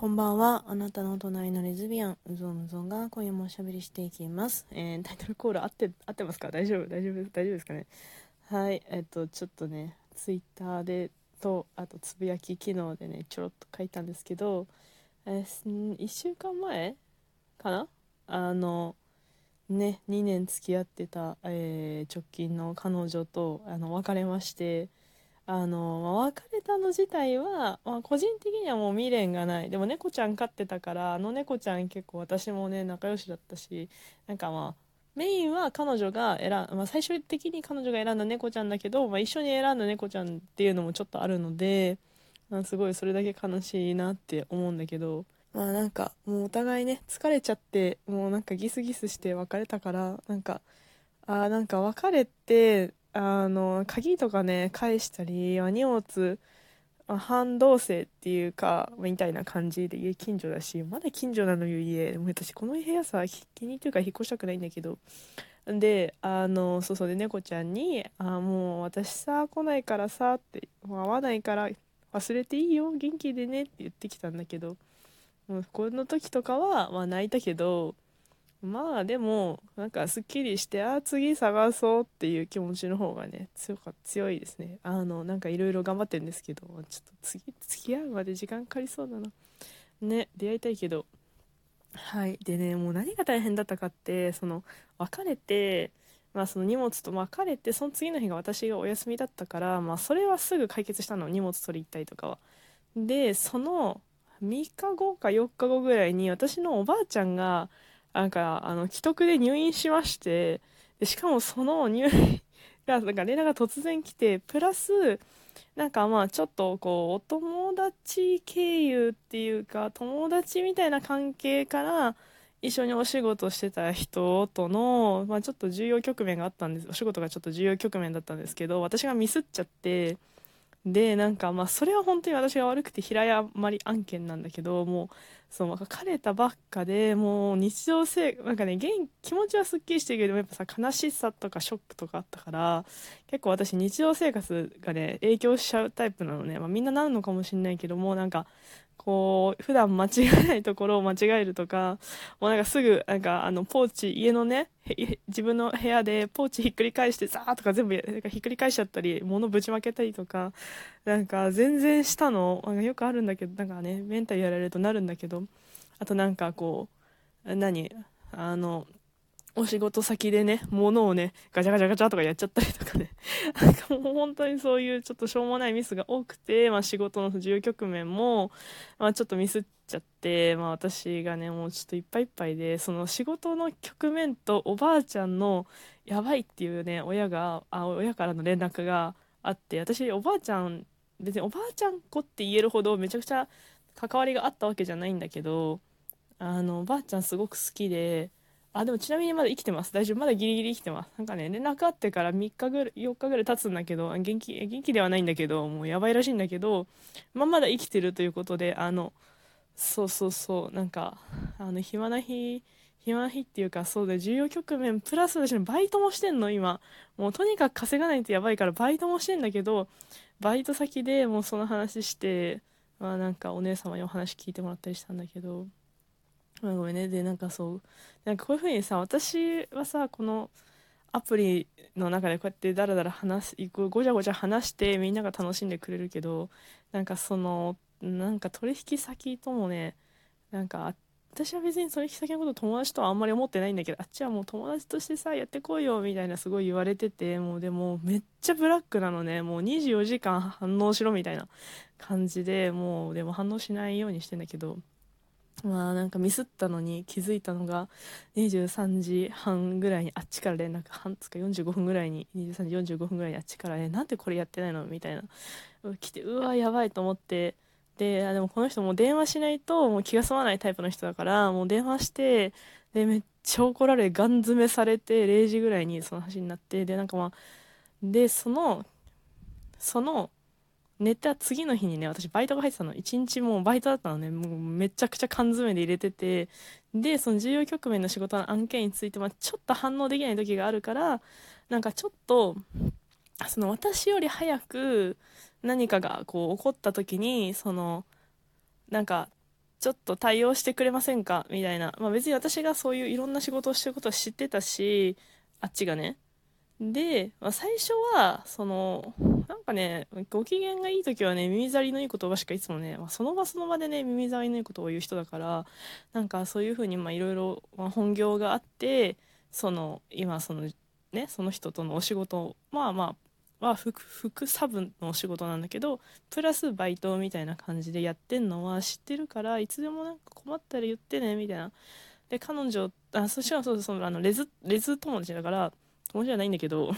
こんばんは。あなたの隣のレズビアン、うぞうむぞうが今夜もおしゃべりしていきます。えー、タイトルコール合って、合ってますか？大丈夫？大丈夫？大丈夫ですかね？はい。えっと、ちょっとね、ツイッターで、と、あと、つぶやき機能でね、ちょろっと書いたんですけど、えー、1週間前かな？あの、ね、2年付き合ってた、えー、直近の彼女と、あの、別れまして、あのま、別れたの自体は、まあ、個人的にはもう未練がない。でも猫ちゃん飼ってたから、あの猫ちゃん結構私もね、仲良しだったし、なんかまあ、メインは彼女が選、まあ、最終的に彼女が選んだ猫ちゃんだけど、まあ、一緒に選んだ猫ちゃんっていうのもちょっとあるので、まあ、すごいそれだけ悲しいなって思うんだけど、まあなんかもうお互いね、疲れちゃって、もうなんかギスギスして別れたから、なんか、ああ、なんか別れて、あの、鍵とかね、返したり、荷物、半同棲っていうか、みたいな感じで家近所だし、まだ近所なのよ家。も私この部屋さ、気に入ってるか引っ越したくないんだけど。で、あの、そうそうで猫ちゃんに、あ、もう私さ、来ないからさ、って、もう会わないから忘れていいよ、元気でねって言ってきたんだけど、もうこの時とかは、まあ泣いたけど、まあでも、なんかすっきりして、ああ、次探そうっていう気持ちの方がね、強か、強いですね。あの、なんかいろいろ頑張ってるんですけど、ちょっと次、付き合うまで時間かかりそうだな。ね、出会いたいけど。はい。でね、もう何が大変だったかって、その、別れて、まあその荷物と別れて、その次の日が私がお休みだったから、まあそれはすぐ解決したの。荷物取り行ったりとかは。で、その3日後か4日後ぐらいに私のおばあちゃんが、なんか、あの、既得で入院しまして、でしかもその入院 が、なんか連絡が突然来て、プラス、なんかまあちょっとこう、お友達経由っていうか、友達みたいな関係から、一緒にお仕事してた人との、まあちょっと重要局面があったんです。お仕事がちょっと重要局面だったんですけど、私がミスっちゃって、で、なんかまあそれは本当に私が悪くて平謝り案件なんだけど、もう、そう、別れたばっかで、もう日常生なんかね、元気持ちはすっきりしてるけど、やっぱさ、悲しさとかショックとかあったから、結構私日常生活がね、影響しちゃうタイプなのね。まあみんななるのかもしれないけども、なんか、こう、普段間違えないところを間違えるとか、もうなんかすぐ、なんかあの、ポーチ、家のね、自分の部屋でポーチひっくり返してザーとか全部なんかひっくり返しちゃったり、物ぶちまけたりとか、なんか全然したの、なんかよくあるんだけど、なんかね、メンタルやられるとなるんだけど、あとなんかこう、何？あの、お仕事先でね、物をね、ガチャガチャガチャとかやっちゃったりとかね。なんかもう本当にそういうちょっとしょうもないミスが多くて、まあ仕事の重要局面も、まあちょっとミスっちゃって、まあ私がね、もうちょっといっぱいいっぱいで、その仕事の局面とおばあちゃんのやばいっていうね、親が、あ、親からの連絡があって、私おばあちゃん、別におばあちゃん子って言えるほどめちゃくちゃ関わりがあったわけじゃないんだけど、あの、おばあちゃんすごく好きで、あ、でもちなみにまだ生きてます。大丈夫。まだギリギリ生きてます。なんかね、連絡あってから3日ぐらい、4日ぐらい経つんだけど、元気、元気ではないんだけど、もうやばいらしいんだけど、まあ、まだ生きてるということで、あの、そうそうそう、なんか、あの、暇な日、暇な日っていうか、そうで、重要局面、プラス私のバイトもしてんの、今。もうとにかく稼がないとやばいから、バイトもしてんだけど、バイト先でもうその話して、まあなんかお姉様にお話聞いてもらったりしたんだけど、まあ、ごめんね。で、なんかそう、なんかこういうふうにさ、私はさ、このアプリの中でこうやってダラダラ話す、ごちゃごちゃ話してみんなが楽しんでくれるけど、なんかその、なんか取引先ともね、なんか私は別に取引先のこと友達とはあんまり思ってないんだけど、あっちはもう友達としてさ、やってこいよ、みたいなすごい言われてて、もうでもめっちゃブラックなのね、もう24時間反応しろみたいな感じで、もうでも反応しないようにしてんだけど、まあなんかミスったのに気づいたのが23時半ぐらいにあっちから連絡半つか45分ぐらいに23時45分ぐらいにあっちからねなんでこれやってないのみたいな。来てうわやばいと思って。ででもこの人もう電話しないともう気が済まないタイプの人だからもう電話してでめっちゃ怒られガン詰めされて0時ぐらいにその話になってでなんかまあでそのその寝た次の日にね、私バイトが入ってたの。一日もうバイトだったのね。もうめちゃくちゃ缶詰で入れてて、で、その重要局面の仕事の案件について、ま、ちょっと反応できない時があるから、なんかちょっと、その私より早く何かがこう起こった時に、その、なんか、ちょっと対応してくれませんか？みたいな。まあ別に私がそういういろんな仕事をしてることは知ってたし、あっちがね。で、まあ、最初は、その、なんかね、ご機嫌がいい時はね、耳障りのいい言葉しかいつもね、まあ、その場その場でね、耳障りのいいことを言う人だから、なんかそういうふうに、まあいろいろ、まあ、本業があって、その、今その、ね、その人とのお仕事まあまあ、は副副サブのお仕事なんだけどプラスバイトみたいな感じでやってんのは知ってるからいつでもなんか困ったら言ってねみたいな。で彼女あそしかもそうそうあのレズレズ友達だから友達じゃないんだけど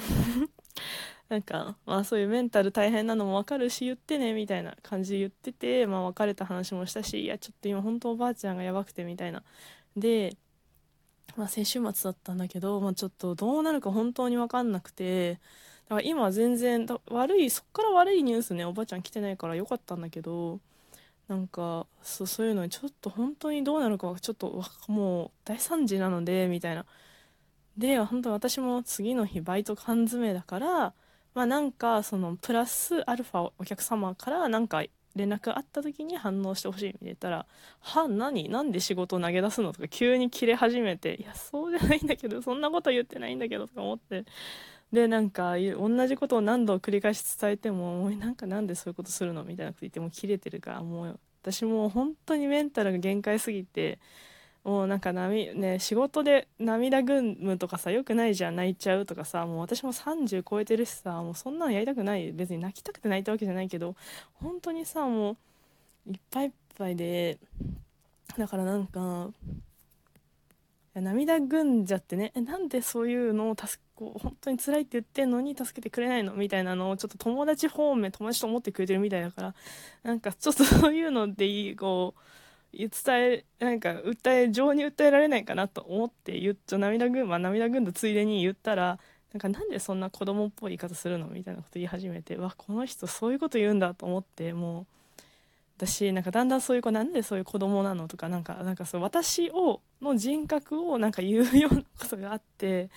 なんか、まあそういうメンタル大変なのもわかるし言ってねみたいな感じで言ってて、まあ別れた話もしたし、いやちょっと今本当おばあちゃんがやばくてみたいな。で、まあ、先週末だったんだけど、まあ、ちょっとどうなるか本当に分かんなくてだから今全然悪いそっから悪いニュースねおばあちゃん来てないからよかったんだけどなんかそうそういうのにちょっと本当にどうなるかちょっともう大惨事なのでみたいなで本当私も次の日バイト缶詰だからまあなんかそのプラスアルファお客様からなんか連絡あった時に反応してほしいみたいな言ったら「は何？なんで仕事を投げ出すの?」とか急に切れ始めて「いやそうじゃないんだけどそんなこと言ってないんだけど」とか思ってでなんか同じことを何度繰り返し伝えても「もうなんかなんでそういうことするの?」みたいなこと言っても切れてるからもう私もう本当にメンタルが限界すぎてもうなんか波、ね、仕事で涙ぐむとかさ、よくないじゃん、泣いちゃうとかさ、もう私も30超えてるしさ、もうそんなのやりたくない。別に泣きたくて泣いたわけじゃないけど、本当にさ、もう、いっぱいいっぱいで、だからなんか、涙ぐんじゃってね、え、なんでそういうのを助こう、本当に辛いって言ってんのに助けてくれないの？みたいなのをちょっと友達方面、友達と思ってくれてるみたいだから、なんかちょっとそういうのでいい、こう、伝えなんか訴え情に訴えられないかなと思って言っちゃ涙ぐんま涙ぐんだついでに言ったらなんかなんでそんな子供っぽい言い方するのみたいなこと言い始めてわこの人そういうこと言うんだと思ってもう私なんかだんだんそういう子なんでそういう子供なのとかなんかなんかそう私をの人格をなんか言うようなことがあって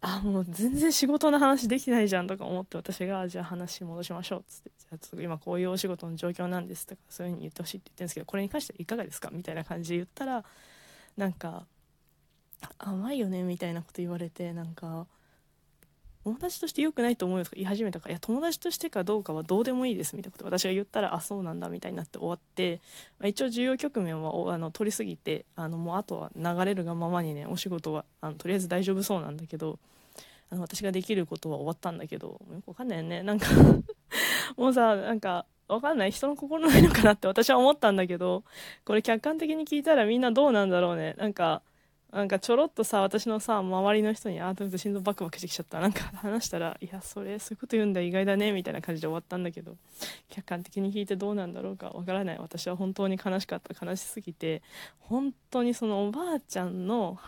あもう全然仕事の話できないじゃんとか思って私がじゃあ話戻しましょうっつってじゃあ今こういうお仕事の状況なんですとかそういうふうに言ってほしいって言ってるんですけどこれに関してはいかがですかみたいな感じで言ったらなんか甘いよねみたいなこと言われてなんか友達として良くないと思うよとか言い始めたからいや友達としてかどうかはどうでもいいですみたいなこと私が言ったらあそうなんだみたいになって終わって、まあ、一応重要局面はあの取りすぎてあのもうあとは流れるがままにねお仕事はあのとりあえず大丈夫そうなんだけどあの私ができることは終わったんだけどよくわかんないよね。なんか もうさなんかわかんない。人の心ないのかなって私は思ったんだけどこれ客観的に聞いたらみんなどうなんだろうね。なんかなんかちょろっとさ私のさ周りの人にああと心臓バクバクしてきちゃった。なんか話したらいやそれそういうこと言うんだ意外だねみたいな感じで終わったんだけど。客観的に聞いてどうなんだろうかわからない。私は本当に悲しかった悲しすぎて。本当にそのおばあちゃんの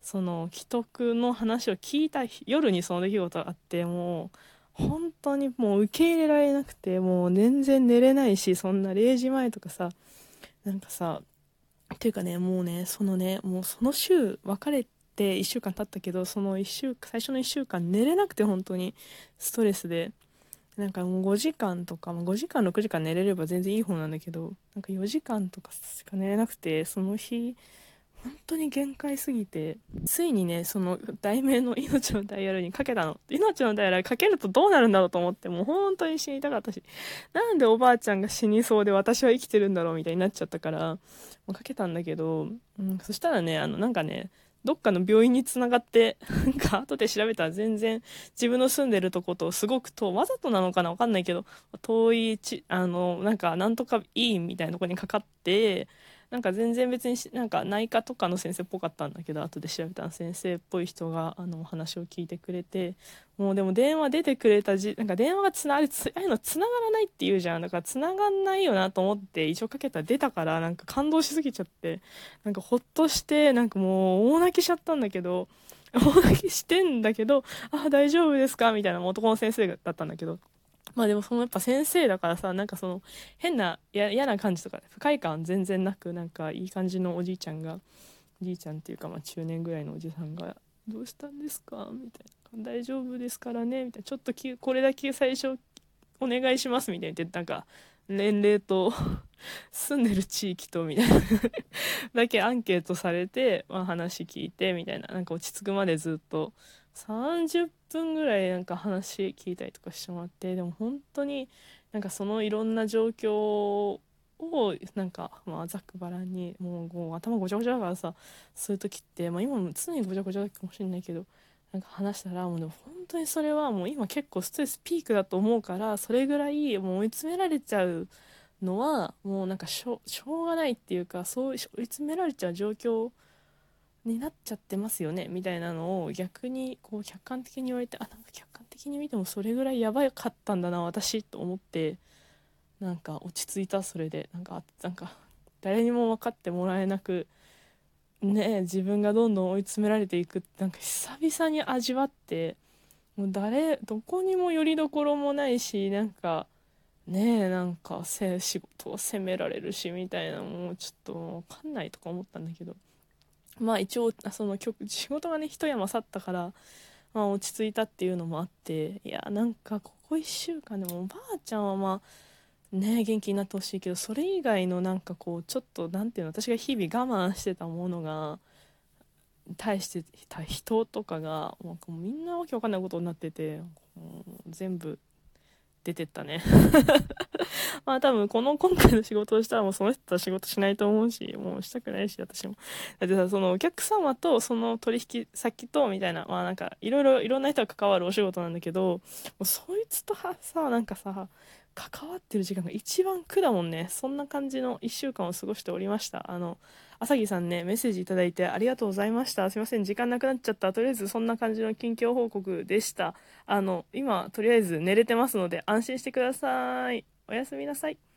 その既得の話を聞いた夜にその出来事があってもう本当にもう受け入れられなくてもう全然寝れないしそんな0時前とかさなんかさというかねもうねそのねもうその週別れて1週間経ったけどその1週最初の1週間寝れなくて本当にストレスで。なんかもう5時間とか5時間6時間寝れれば全然いい方なんだけどなんか4時間とかしか寝れなくてその日本当に限界すぎてついにねその題名の「命のダイヤル」にかけたの。命のダイヤルかけるとどうなるんだろうと思ってもう本当に死にたかったし。なんでおばあちゃんが死にそうで私は生きてるんだろうみたいになっちゃったからもうかけたんだけど、うん、そしたらねあのなんかねどっかの病院につながって、なんか後で調べたら全然自分の住んでるとことすごく遠、わざとなのかなわかんないけど、遠いち、あの、なんかなんとかいいみたいなとこにかかって、なんか全然別になんか内科とかの先生っぽかったんだけど後で調べたら先生っぽい人があのお話を聞いてくれてもうでも電話出てくれたじなんか電話がつなあれつああいうのつながらないって言うじゃんだからつながんないよなと思って一応かけたら出たからなんか感動しすぎちゃってなんかほっとしてなんかもう大泣きしちゃったんだけど 大泣きしてんだけど「あ大丈夫ですか?」みたいな男の先生だったんだけどまあでもそのやっぱ先生だからさなんかその変な嫌な感じとか不快感全然なくなんかいい感じのおじいちゃんがおじいちゃんっていうかまあ中年ぐらいのおじさんが「どうしたんですか?」みたいな「大丈夫ですからね」みたいな「ちょっとこれだけ最初お願いします」みたいな言ってなんか年齢と 住んでる地域とみたいな。だけアンケートされて、まあ、話聞いてみたいな。なんか落ち着くまでずっと。30分ぐらいなんか話聞いたりとかしてもらってでも本当になんかそのいろんな状況をなんかまあざっくばらんにもうもう頭ごちゃごちゃだからさそういう時って、まあ、今も常にごちゃごちゃだかもしれないけどなんか話したらもうでも本当にそれはもう今結構ストレスピークだと思うからそれぐらいもう追い詰められちゃうのはもうなんかしょしょうがないっていうかそう追い詰められちゃう状況になっちゃってますよねみたいなのを逆にこう客観的に言われてあなんか客観的に見てもそれぐらいやばかったんだな私と思ってなんか落ち着いたそれで。なんかなんか誰にも分かってもらえなくね自分がどんどん追い詰められていく。なんか久々に味わってもう誰どこにもよりどころもないしなんかねえなんか仕事を責められるしみたいなもうちょっと分かんないとか思ったんだけど。まあ一応その曲仕事がね一山去ったから、まあ、落ち着いたっていうのもあっていやなんかここ1週間でもおばあちゃんはまあね元気になってほしいけどそれ以外のなんかこうちょっと何ていうの私が日々我慢してたものが対してた人とかがもうみんなわけわかんないことになってて全部出てったね まあ多分この今回の仕事をしたらもうその人とは仕事しないと思うし、もうしたくないし、私も。だってさ、そのお客様とその取引先とみたいな、まあなんかいろいろいろんな人が関わるお仕事なんだけど、もうそいつとはさ、なんかさ、関わってる時間が一番苦だもんね。そんな感じの1週間を過ごしておりました。あの、朝木さんね、メッセージいただいてありがとうございました。すいません、時間なくなっちゃった。とりあえずそんな感じの近況報告でした。あの、今、とりあえず寝れてますので安心してください。おやすみなさい。